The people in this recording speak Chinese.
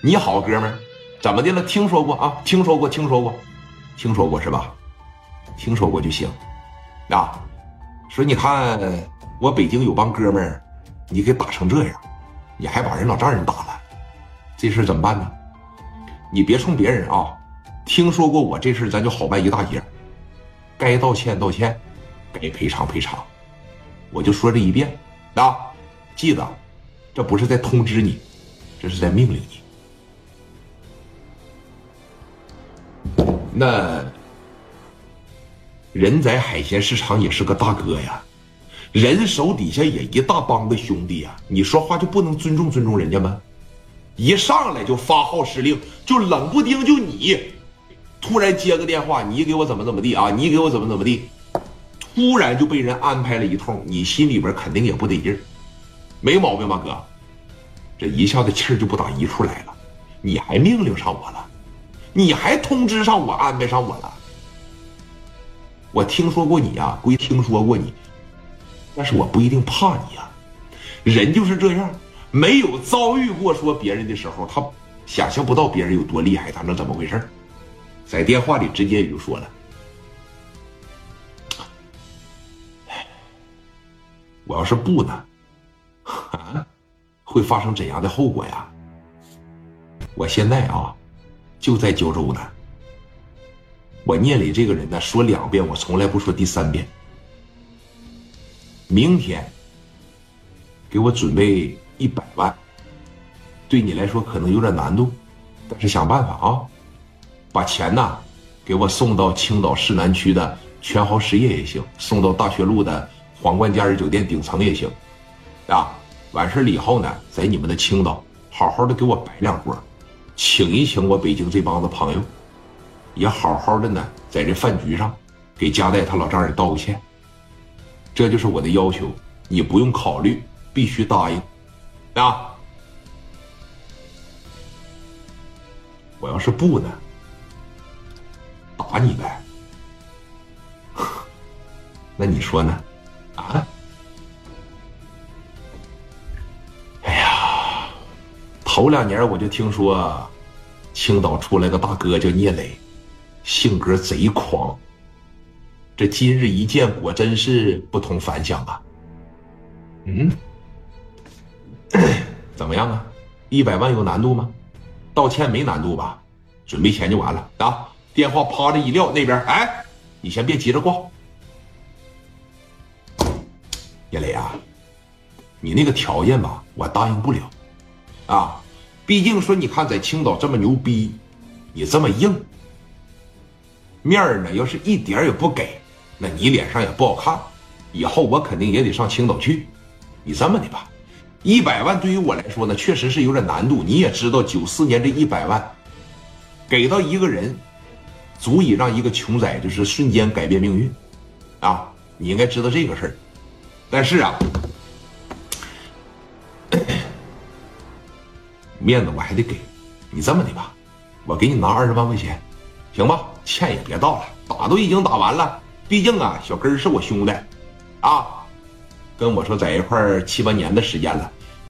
你好，哥们儿，怎么的了？听说过啊？听说过，听说过，听说过是吧？听说过就行。啊，说你看我北京有帮哥们儿，你给打成这样，你还把人老丈人打了，这事怎么办呢？你别冲别人啊！听说过我这事咱就好办一大截。该道歉道歉，该赔偿赔偿，我就说这一遍啊！记得，这不是在通知你，这是在命令你。那人在海鲜市场也是个大哥呀，人手底下也一大帮子兄弟呀，你说话就不能尊重尊重人家吗？一上来就发号施令，就冷不丁就你，突然接个电话，你给我怎么怎么地啊？你给我怎么怎么地？突然就被人安排了一通，你心里边肯定也不得劲儿，没毛病吧，哥？这一下子气儿就不打一处来了，你还命令上我了？你还通知上我，安排上我了。我听说过你呀，归听说过你，但是我不一定怕你呀。人就是这样，没有遭遇过说别人的时候，他想象不到别人有多厉害，他能怎么回事在电话里直接也就说了：“我要是不呢，啊，会发生怎样的后果呀？我现在啊。”就在九州呢。我聂磊这个人呢，说两遍我从来不说第三遍。明天给我准备一百万，对你来说可能有点难度，但是想办法啊，把钱呢给我送到青岛市南区的全豪实业也行，送到大学路的皇冠假日酒店顶层也行，啊，完事了以后呢，在你们的青岛好好的给我摆两桌。请一请我北京这帮子朋友，也好好的呢，在这饭局上给佳代他老丈人道个歉。这就是我的要求，你不用考虑，必须答应。啊！我要是不呢，打你呗。那你说呢？头两年我就听说，青岛出来个大哥叫聂磊，性格贼狂。这今日一见，果真是不同凡响啊。嗯，怎么样啊？一百万有难度吗？道歉没难度吧？准备钱就完了啊！电话啪的一撂，那边哎，你先别急着挂。聂磊啊，你那个条件吧，我答应不了，啊。毕竟说，你看在青岛这么牛逼，你这么硬，面儿呢，要是一点也不给，那你脸上也不好看。以后我肯定也得上青岛去。你这么的吧，一百万对于我来说呢，确实是有点难度。你也知道，九四年这一百万，给到一个人，足以让一个穷仔就是瞬间改变命运，啊，你应该知道这个事儿。但是啊。面子我还得给，你这么的吧，我给你拿二十万块钱，行吧？欠也别道了，打都已经打完了。毕竟啊，小根是我兄弟，啊，跟我说在一块七八年的时间了，